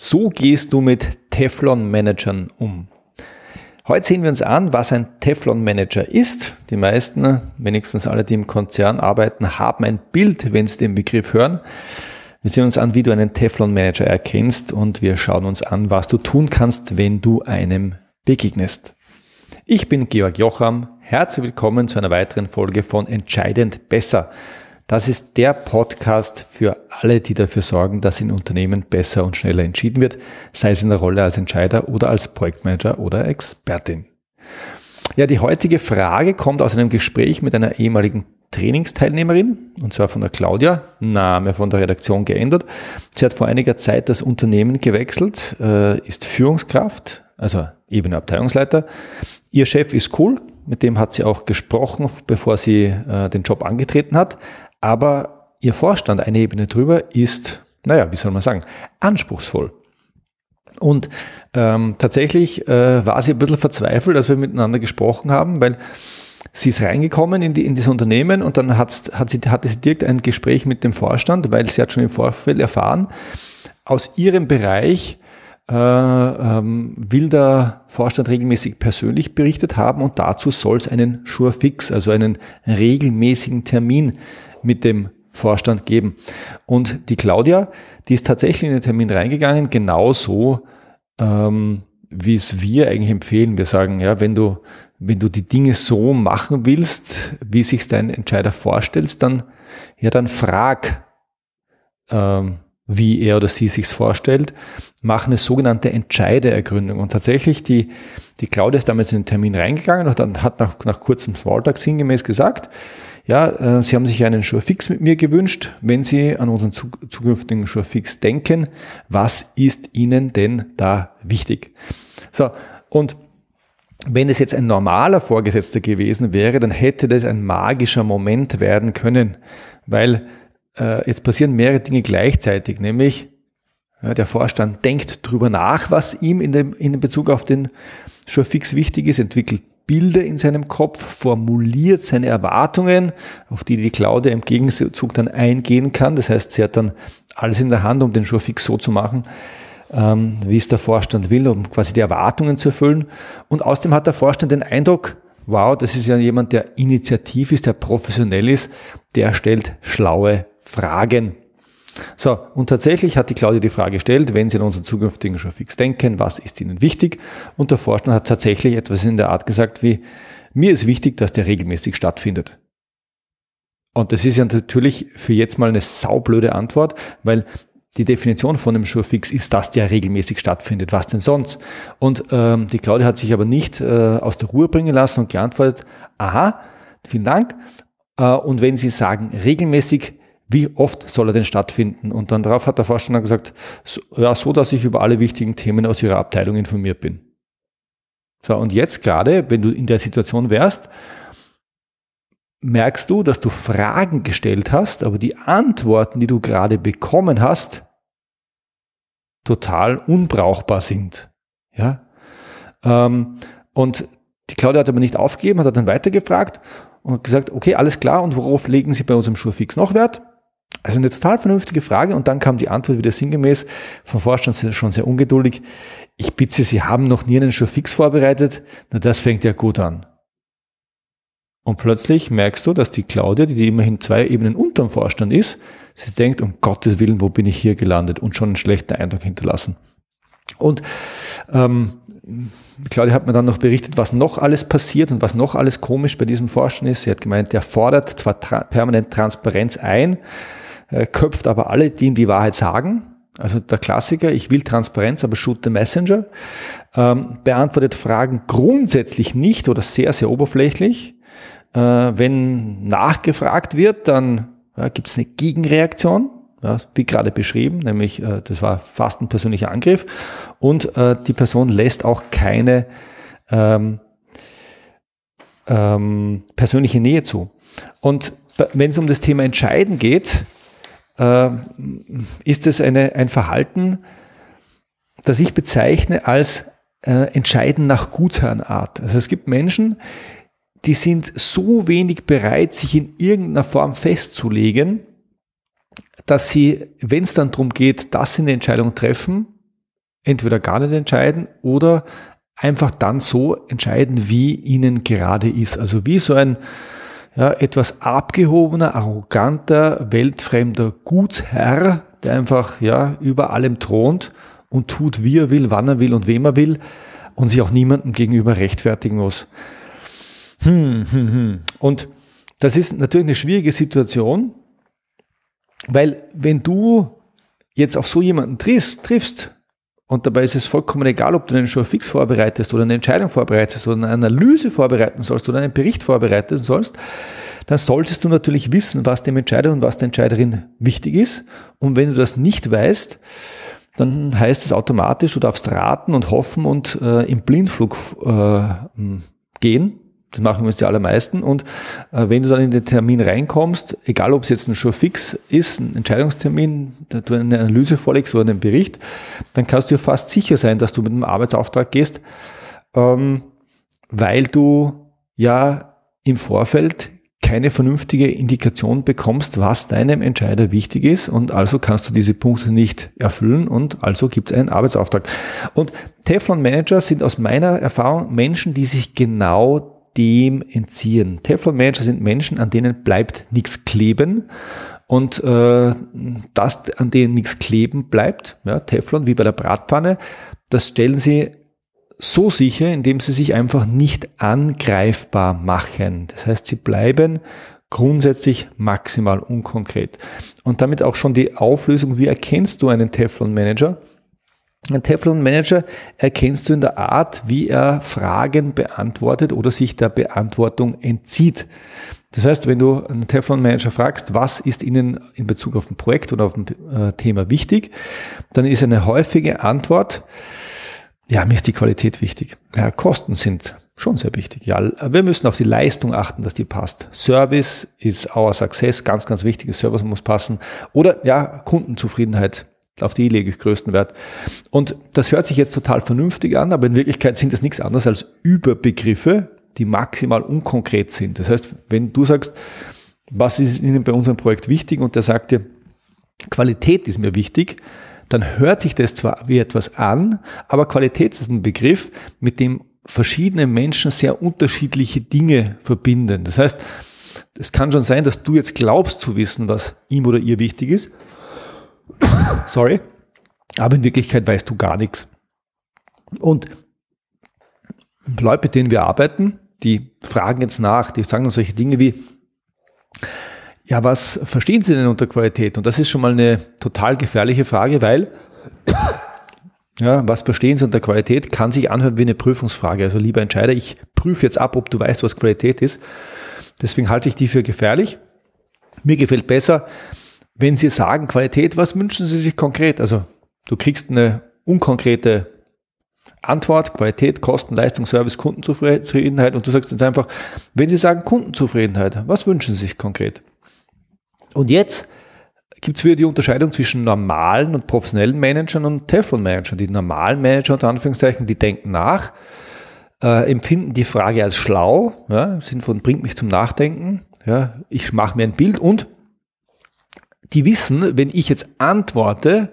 So gehst du mit Teflon-Managern um. Heute sehen wir uns an, was ein Teflon-Manager ist. Die meisten, wenigstens alle, die im Konzern arbeiten, haben ein Bild, wenn sie den Begriff hören. Wir sehen uns an, wie du einen Teflon-Manager erkennst und wir schauen uns an, was du tun kannst, wenn du einem begegnest. Ich bin Georg Jocham. Herzlich willkommen zu einer weiteren Folge von Entscheidend Besser. Das ist der Podcast für alle, die dafür sorgen, dass in Unternehmen besser und schneller entschieden wird, sei es in der Rolle als Entscheider oder als Projektmanager oder Expertin. Ja, die heutige Frage kommt aus einem Gespräch mit einer ehemaligen Trainingsteilnehmerin, und zwar von der Claudia, Name von der Redaktion geändert. Sie hat vor einiger Zeit das Unternehmen gewechselt, äh, ist Führungskraft, also Ebene Abteilungsleiter. Ihr Chef ist cool, mit dem hat sie auch gesprochen, bevor sie äh, den Job angetreten hat. Aber ihr Vorstand, eine Ebene drüber, ist, naja, wie soll man sagen, anspruchsvoll. Und ähm, tatsächlich äh, war sie ein bisschen verzweifelt, als wir miteinander gesprochen haben, weil sie ist reingekommen in, die, in dieses Unternehmen und dann hat, hat sie, hatte sie direkt ein Gespräch mit dem Vorstand, weil sie hat schon im Vorfeld erfahren, aus ihrem Bereich äh, ähm, will der Vorstand regelmäßig persönlich berichtet haben und dazu soll es einen Surefix, also einen regelmäßigen Termin mit dem Vorstand geben. Und die Claudia, die ist tatsächlich in den Termin reingegangen, genauso ähm, wie es wir eigentlich empfehlen. Wir sagen, ja, wenn du, wenn du die Dinge so machen willst, wie sich dein Entscheider vorstellt, dann, ja, dann frag, ähm, wie er oder sie sich's vorstellt, mach eine sogenannte Entscheiderergründung. Und tatsächlich, die, die Claudia ist damals in den Termin reingegangen und hat nach, nach kurzem Smalltalk sinngemäß gesagt, ja, äh, Sie haben sich einen Surefix mit mir gewünscht. Wenn Sie an unseren zukünftigen Surefix denken, was ist Ihnen denn da wichtig? So, und wenn es jetzt ein normaler Vorgesetzter gewesen wäre, dann hätte das ein magischer Moment werden können, weil äh, jetzt passieren mehrere Dinge gleichzeitig, nämlich ja, der Vorstand denkt drüber nach, was ihm in dem, in Bezug auf den Surefix wichtig ist, entwickelt Bilder in seinem Kopf, formuliert seine Erwartungen, auf die die Claudia im Gegenzug dann eingehen kann. Das heißt, sie hat dann alles in der Hand, um den Showfix so zu machen, ähm, wie es der Vorstand will, um quasi die Erwartungen zu erfüllen. Und außerdem hat der Vorstand den Eindruck, wow, das ist ja jemand, der initiativ ist, der professionell ist, der stellt schlaue Fragen. So, und tatsächlich hat die Claudia die Frage gestellt, wenn Sie an unseren zukünftigen Showfix denken, was ist Ihnen wichtig? Und der Vorstand hat tatsächlich etwas in der Art gesagt wie, mir ist wichtig, dass der regelmäßig stattfindet. Und das ist ja natürlich für jetzt mal eine saublöde Antwort, weil die Definition von einem Showfix ist, dass der regelmäßig stattfindet. Was denn sonst? Und ähm, die Claudia hat sich aber nicht äh, aus der Ruhe bringen lassen und geantwortet, aha, vielen Dank. Äh, und wenn Sie sagen regelmäßig, wie oft soll er denn stattfinden? Und dann darauf hat der Vorstand gesagt, so, ja, so, dass ich über alle wichtigen Themen aus Ihrer Abteilung informiert bin. So, und jetzt gerade, wenn du in der Situation wärst, merkst du, dass du Fragen gestellt hast, aber die Antworten, die du gerade bekommen hast, total unbrauchbar sind. Ja? Ähm, und die Claudia hat aber nicht aufgegeben, hat dann weitergefragt und gesagt, okay, alles klar, und worauf legen Sie bei unserem Schurfix noch Wert? Also eine total vernünftige Frage und dann kam die Antwort wieder sinngemäß vom Vorstand schon sehr ungeduldig. Ich bitte Sie, Sie haben noch nie einen Show fix vorbereitet. Na, das fängt ja gut an. Und plötzlich merkst du, dass die Claudia, die immerhin zwei Ebenen unter dem Vorstand ist, sie denkt, um Gottes Willen, wo bin ich hier gelandet und schon einen schlechten Eindruck hinterlassen. Und ähm, Claudia hat mir dann noch berichtet, was noch alles passiert und was noch alles komisch bei diesem Vorstand ist. Sie hat gemeint, der fordert zwar tra permanent Transparenz ein, äh, köpft aber alle, die ihm die Wahrheit sagen. Also der Klassiker, ich will Transparenz, aber shoot the messenger. Ähm, beantwortet Fragen grundsätzlich nicht oder sehr, sehr oberflächlich. Äh, wenn nachgefragt wird, dann ja, gibt es eine Gegenreaktion, ja, wie gerade beschrieben, nämlich äh, das war fast ein persönlicher Angriff. Und äh, die Person lässt auch keine ähm, ähm, persönliche Nähe zu. Und wenn es um das Thema Entscheiden geht, äh, ist es eine, ein Verhalten, das ich bezeichne als äh, Entscheiden nach Gutsherrenart. Also es gibt Menschen, die sind so wenig bereit, sich in irgendeiner Form festzulegen, dass sie, wenn es dann darum geht, dass sie eine Entscheidung treffen, entweder gar nicht entscheiden oder einfach dann so entscheiden, wie ihnen gerade ist. Also wie so ein ja, etwas abgehobener, arroganter, weltfremder Gutsherr, der einfach ja über allem thront und tut, wie er will, wann er will und wem er will und sich auch niemandem gegenüber rechtfertigen muss. Hm, hm, hm. Und das ist natürlich eine schwierige Situation, weil wenn du jetzt auf so jemanden triffst, triffst und dabei ist es vollkommen egal, ob du einen Show fix vorbereitest oder eine Entscheidung vorbereitest oder eine Analyse vorbereiten sollst oder einen Bericht vorbereiten sollst, dann solltest du natürlich wissen, was dem Entscheider und was der Entscheiderin wichtig ist. Und wenn du das nicht weißt, dann heißt es automatisch, du darfst raten und hoffen und äh, im Blindflug äh, gehen das machen uns die allermeisten. Und äh, wenn du dann in den Termin reinkommst, egal ob es jetzt ein fix ist, ein Entscheidungstermin, du eine Analyse vorlegst oder einen Bericht, dann kannst du dir fast sicher sein, dass du mit einem Arbeitsauftrag gehst, ähm, weil du ja im Vorfeld keine vernünftige Indikation bekommst, was deinem Entscheider wichtig ist und also kannst du diese Punkte nicht erfüllen und also gibt es einen Arbeitsauftrag. Und Teflon Manager sind aus meiner Erfahrung Menschen, die sich genau dem entziehen. Teflon-Manager sind Menschen, an denen bleibt nichts kleben. Und äh, das, an denen nichts kleben bleibt, ja, Teflon wie bei der Bratpfanne, das stellen sie so sicher, indem sie sich einfach nicht angreifbar machen. Das heißt, sie bleiben grundsätzlich maximal unkonkret. Und damit auch schon die Auflösung, wie erkennst du einen Teflon-Manager? Ein Teflon-Manager erkennst du in der Art, wie er Fragen beantwortet oder sich der Beantwortung entzieht. Das heißt, wenn du einen Teflon-Manager fragst, was ist Ihnen in Bezug auf ein Projekt oder auf ein äh, Thema wichtig, dann ist eine häufige Antwort, ja, mir ist die Qualität wichtig. Ja, Kosten sind schon sehr wichtig. Ja, wir müssen auf die Leistung achten, dass die passt. Service ist our success, ganz, ganz wichtig. Service muss passen. Oder ja, Kundenzufriedenheit auf die lege ich größten Wert. Und das hört sich jetzt total vernünftig an, aber in Wirklichkeit sind das nichts anderes als Überbegriffe, die maximal unkonkret sind. Das heißt, wenn du sagst, was ist Ihnen bei unserem Projekt wichtig und der sagt dir, Qualität ist mir wichtig, dann hört sich das zwar wie etwas an, aber Qualität ist ein Begriff, mit dem verschiedene Menschen sehr unterschiedliche Dinge verbinden. Das heißt, es kann schon sein, dass du jetzt glaubst zu wissen, was ihm oder ihr wichtig ist, Sorry. Aber in Wirklichkeit weißt du gar nichts. Und Leute, mit denen wir arbeiten, die fragen jetzt nach, die sagen uns solche Dinge wie, ja, was verstehen Sie denn unter Qualität? Und das ist schon mal eine total gefährliche Frage, weil, ja, was verstehen Sie unter Qualität, kann sich anhören wie eine Prüfungsfrage. Also lieber Entscheider, ich prüfe jetzt ab, ob du weißt, was Qualität ist. Deswegen halte ich die für gefährlich. Mir gefällt besser, wenn Sie sagen Qualität, was wünschen Sie sich konkret? Also du kriegst eine unkonkrete Antwort, Qualität, Kosten, Leistung, Service, Kundenzufriedenheit und du sagst jetzt einfach, wenn Sie sagen Kundenzufriedenheit, was wünschen Sie sich konkret? Und jetzt gibt es wieder die Unterscheidung zwischen normalen und professionellen Managern und Teflon-Managern. Die normalen Manager unter Anführungszeichen, die denken nach, äh, empfinden die Frage als schlau, ja, im Sinne von bringt mich zum Nachdenken, ja, ich mache mir ein Bild und die wissen, wenn ich jetzt antworte,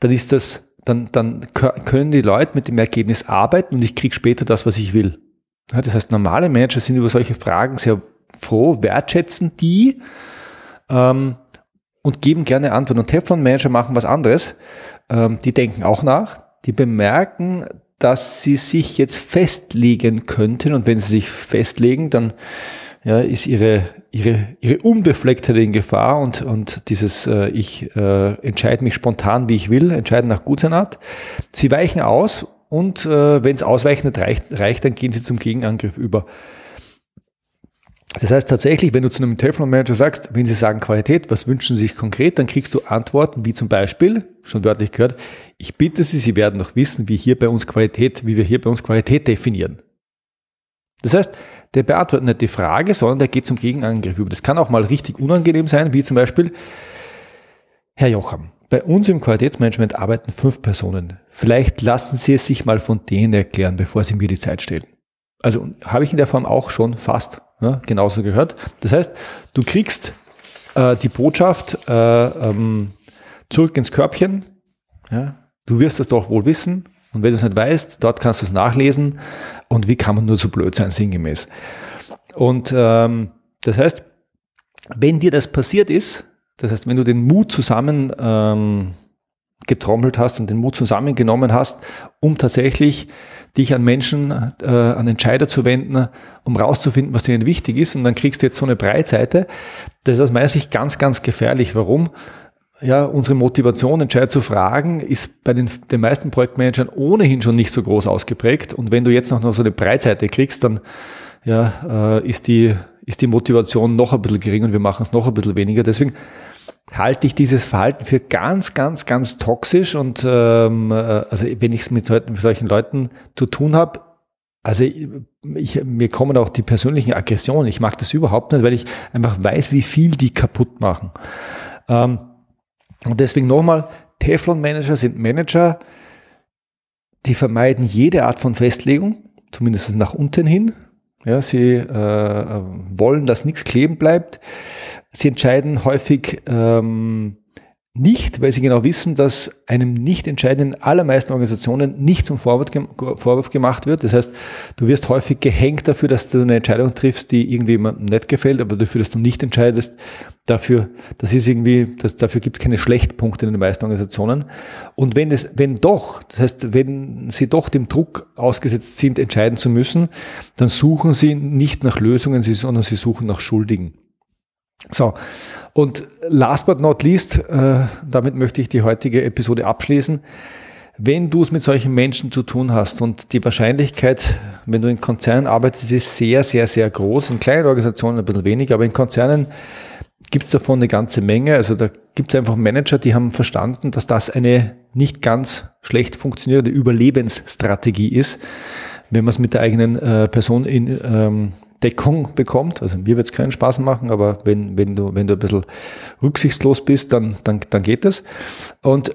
dann ist das, dann, dann können die Leute mit dem Ergebnis arbeiten und ich kriege später das, was ich will. Das heißt, normale Manager sind über solche Fragen sehr froh, wertschätzen die ähm, und geben gerne Antworten. Und Teflon-Manager machen was anderes. Ähm, die denken auch nach, die bemerken, dass sie sich jetzt festlegen könnten und wenn sie sich festlegen, dann ja, ist ihre, ihre, ihre Unbeflecktheit in Gefahr und, und dieses äh, Ich äh, entscheide mich spontan, wie ich will, entscheiden nach Gutsein-Art. Sie weichen aus und äh, wenn es ausweichend reicht, reicht, dann gehen sie zum Gegenangriff über. Das heißt tatsächlich, wenn du zu einem Teflon-Manager sagst, wenn sie sagen Qualität, was wünschen sie sich konkret, dann kriegst du Antworten wie zum Beispiel, schon wörtlich gehört, ich bitte Sie, Sie werden doch wissen, wie hier bei uns Qualität, wie wir hier bei uns Qualität definieren. Das heißt, der beantwortet nicht die Frage, sondern der geht zum Gegenangriff über. Das kann auch mal richtig unangenehm sein, wie zum Beispiel, Herr Jocham, bei uns im Qualitätsmanagement arbeiten fünf Personen. Vielleicht lassen Sie es sich mal von denen erklären, bevor Sie mir die Zeit stellen. Also habe ich in der Form auch schon fast ja, genauso gehört. Das heißt, du kriegst äh, die Botschaft äh, ähm, zurück ins Körbchen. Ja, Du wirst das doch wohl wissen. Und wenn du es nicht weißt, dort kannst du es nachlesen. Und wie kann man nur so blöd sein, sinngemäß? Und ähm, das heißt, wenn dir das passiert ist, das heißt, wenn du den Mut zusammen ähm, getrommelt hast und den Mut zusammengenommen hast, um tatsächlich dich an Menschen, äh, an Entscheider zu wenden, um rauszufinden, was dir wichtig ist, und dann kriegst du jetzt so eine Breitseite, das ist aus meiner Sicht ganz, ganz gefährlich. Warum? Ja, unsere Motivation, Entscheider zu fragen, ist bei den, den meisten Projektmanagern ohnehin schon nicht so groß ausgeprägt. Und wenn du jetzt noch so eine Breitseite kriegst, dann ja, äh, ist, die, ist die Motivation noch ein bisschen gering und wir machen es noch ein bisschen weniger. Deswegen halte ich dieses Verhalten für ganz, ganz, ganz toxisch. Und ähm, äh, also wenn ich es mit, mit solchen Leuten zu tun habe, also ich, mir kommen auch die persönlichen Aggressionen. Ich mag das überhaupt nicht, weil ich einfach weiß, wie viel die kaputt machen. Ähm, und deswegen nochmal, Teflon-Manager sind Manager, die vermeiden jede Art von Festlegung, zumindest nach unten hin. Ja, sie äh, wollen, dass nichts kleben bleibt. Sie entscheiden häufig ähm, nicht, weil sie genau wissen, dass einem nicht entscheidenden allermeisten Organisationen nicht zum Vorwurf gemacht wird. Das heißt, du wirst häufig gehängt dafür, dass du eine Entscheidung triffst, die irgendwie jemandem nicht gefällt, aber dafür, dass du nicht entscheidest, dafür, das ist irgendwie, das, dafür gibt es keine Schlechtpunkte in den meisten Organisationen. Und wenn es, wenn doch, das heißt, wenn sie doch dem Druck ausgesetzt sind, entscheiden zu müssen, dann suchen sie nicht nach Lösungen, sondern sie suchen nach Schuldigen. So, und last but not least, äh, damit möchte ich die heutige Episode abschließen. Wenn du es mit solchen Menschen zu tun hast und die Wahrscheinlichkeit, wenn du in Konzernen arbeitest, ist sehr, sehr, sehr groß. In kleinen Organisationen ein bisschen weniger, aber in Konzernen gibt es davon eine ganze Menge. Also da gibt es einfach Manager, die haben verstanden, dass das eine nicht ganz schlecht funktionierende Überlebensstrategie ist, wenn man es mit der eigenen äh, Person in ähm, Deckung bekommt. Also mir wird es keinen Spaß machen, aber wenn, wenn, du, wenn du ein bisschen rücksichtslos bist, dann, dann, dann geht das. Und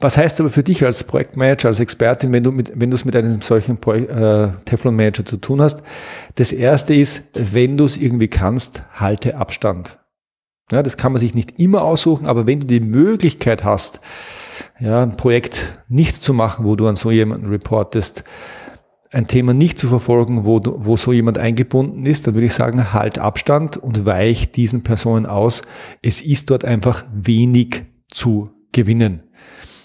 was heißt aber für dich als Projektmanager, als Expertin, wenn du mit, wenn du es mit einem solchen Projekt, äh, Teflon Manager zu tun hast? Das erste ist, wenn du es irgendwie kannst, halte Abstand. Ja, das kann man sich nicht immer aussuchen, aber wenn du die Möglichkeit hast, ja, ein Projekt nicht zu machen, wo du an so jemanden reportest, ein Thema nicht zu verfolgen, wo, wo so jemand eingebunden ist, dann würde ich sagen, halt Abstand und weich diesen Personen aus. Es ist dort einfach wenig zu gewinnen.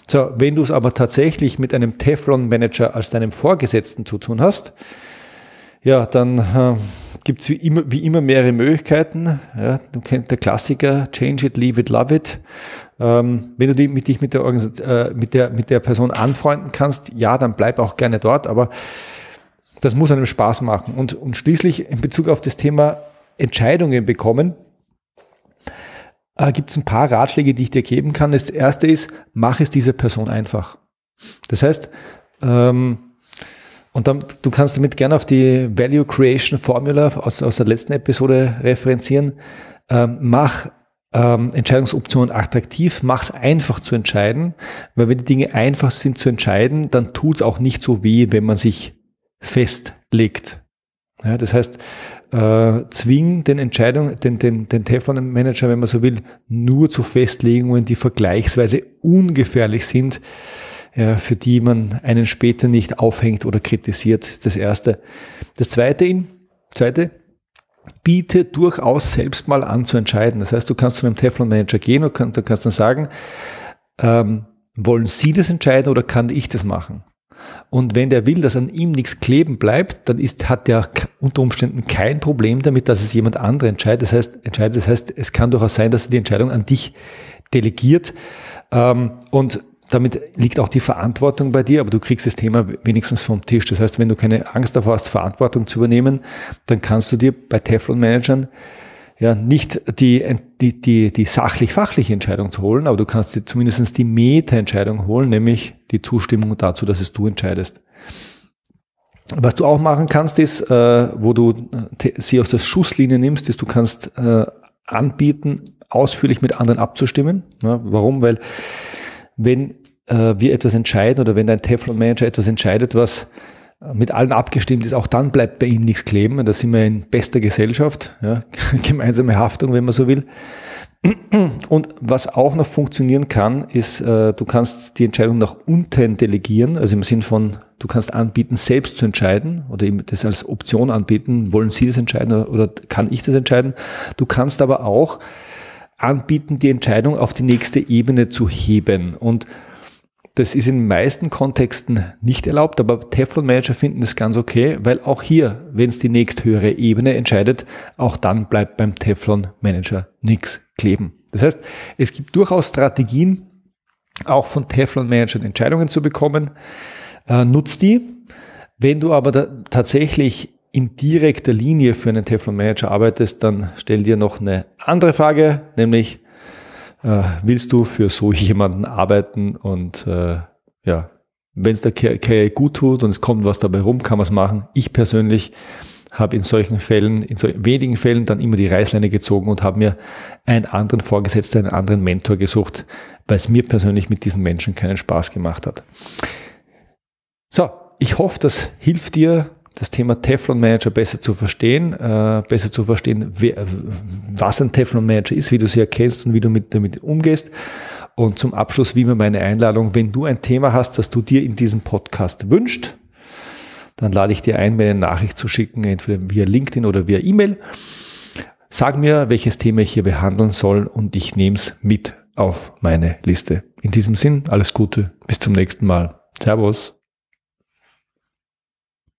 So, wenn du es aber tatsächlich mit einem Teflon-Manager als deinem Vorgesetzten zu tun hast, ja, dann äh, gibt es wie immer, wie immer mehrere Möglichkeiten. Ja, du kennst der Klassiker, change it, leave it, love it. Ähm, wenn du die, mit dich mit der, äh, mit, der, mit der Person anfreunden kannst, ja, dann bleib auch gerne dort, aber das muss einem Spaß machen. Und, und schließlich in Bezug auf das Thema Entscheidungen bekommen, äh, gibt es ein paar Ratschläge, die ich dir geben kann. Das erste ist, mach es dieser Person einfach. Das heißt, ähm, und dann, du kannst damit gerne auf die Value Creation Formula aus, aus der letzten Episode referenzieren. Ähm, mach ähm, Entscheidungsoptionen attraktiv, mach es einfach zu entscheiden, weil wenn die Dinge einfach sind zu entscheiden, dann tut es auch nicht so weh, wenn man sich festlegt. Ja, das heißt, äh, zwing den Entscheidung, den, den, den Teflon-Manager, wenn man so will, nur zu Festlegungen, die vergleichsweise ungefährlich sind, ja, für die man einen später nicht aufhängt oder kritisiert, das erste. Das zweite, in, zweite, biete durchaus selbst mal an zu entscheiden. Das heißt, du kannst zu einem Teflon-Manager gehen und kann, du kannst dann sagen, ähm, wollen Sie das entscheiden oder kann ich das machen? Und wenn der will, dass an ihm nichts kleben bleibt, dann ist, hat der unter Umständen kein Problem damit, dass es jemand andere entscheidet. Das heißt, entscheidet. Das heißt, es kann durchaus sein, dass er die Entscheidung an dich delegiert. Ähm, und damit liegt auch die Verantwortung bei dir, aber du kriegst das Thema wenigstens vom Tisch. Das heißt, wenn du keine Angst davor hast, Verantwortung zu übernehmen, dann kannst du dir bei Teflon-Managern ja nicht die, die, die, die sachlich-fachliche Entscheidung zu holen, aber du kannst dir zumindest die Meta-Entscheidung holen, nämlich die Zustimmung dazu, dass es du entscheidest. Was du auch machen kannst, ist, äh, wo du äh, sie aus der Schusslinie nimmst, ist, du kannst äh, anbieten, ausführlich mit anderen abzustimmen. Ja, warum? Weil wenn äh, wir etwas entscheiden oder wenn dein Teflon-Manager etwas entscheidet, was mit allen abgestimmt ist, auch dann bleibt bei ihm nichts kleben. Da sind wir in bester Gesellschaft, ja, gemeinsame Haftung, wenn man so will. Und was auch noch funktionieren kann, ist, äh, du kannst die Entscheidung nach unten delegieren, also im Sinn von, du kannst anbieten, selbst zu entscheiden oder eben das als Option anbieten, wollen Sie das entscheiden oder kann ich das entscheiden. Du kannst aber auch anbieten, die Entscheidung auf die nächste Ebene zu heben. Und das ist in den meisten Kontexten nicht erlaubt, aber Teflon-Manager finden das ganz okay, weil auch hier, wenn es die nächsthöhere Ebene entscheidet, auch dann bleibt beim Teflon-Manager nichts kleben. Das heißt, es gibt durchaus Strategien, auch von Teflon-Managern Entscheidungen zu bekommen. Äh, nutzt die. Wenn du aber tatsächlich in direkter Linie für einen Teflon-Manager arbeitest, dann stell dir noch eine andere Frage, nämlich äh, willst du für so jemanden arbeiten und äh, ja, wenn es der Karriere gut tut und es kommt was dabei rum, kann man es machen. Ich persönlich habe in solchen Fällen, in so wenigen Fällen dann immer die Reißleine gezogen und habe mir einen anderen Vorgesetzten, einen anderen Mentor gesucht, weil es mir persönlich mit diesen Menschen keinen Spaß gemacht hat. So, ich hoffe, das hilft dir, das Thema Teflon Manager besser zu verstehen, äh, besser zu verstehen, wer, was ein Teflon Manager ist, wie du sie erkennst und wie du mit, damit umgehst. Und zum Abschluss wie immer meine Einladung, wenn du ein Thema hast, das du dir in diesem Podcast wünscht, dann lade ich dir ein, mir eine Nachricht zu schicken, entweder via LinkedIn oder via E-Mail. Sag mir, welches Thema ich hier behandeln soll und ich nehme es mit auf meine Liste. In diesem Sinn, alles Gute, bis zum nächsten Mal. Servus.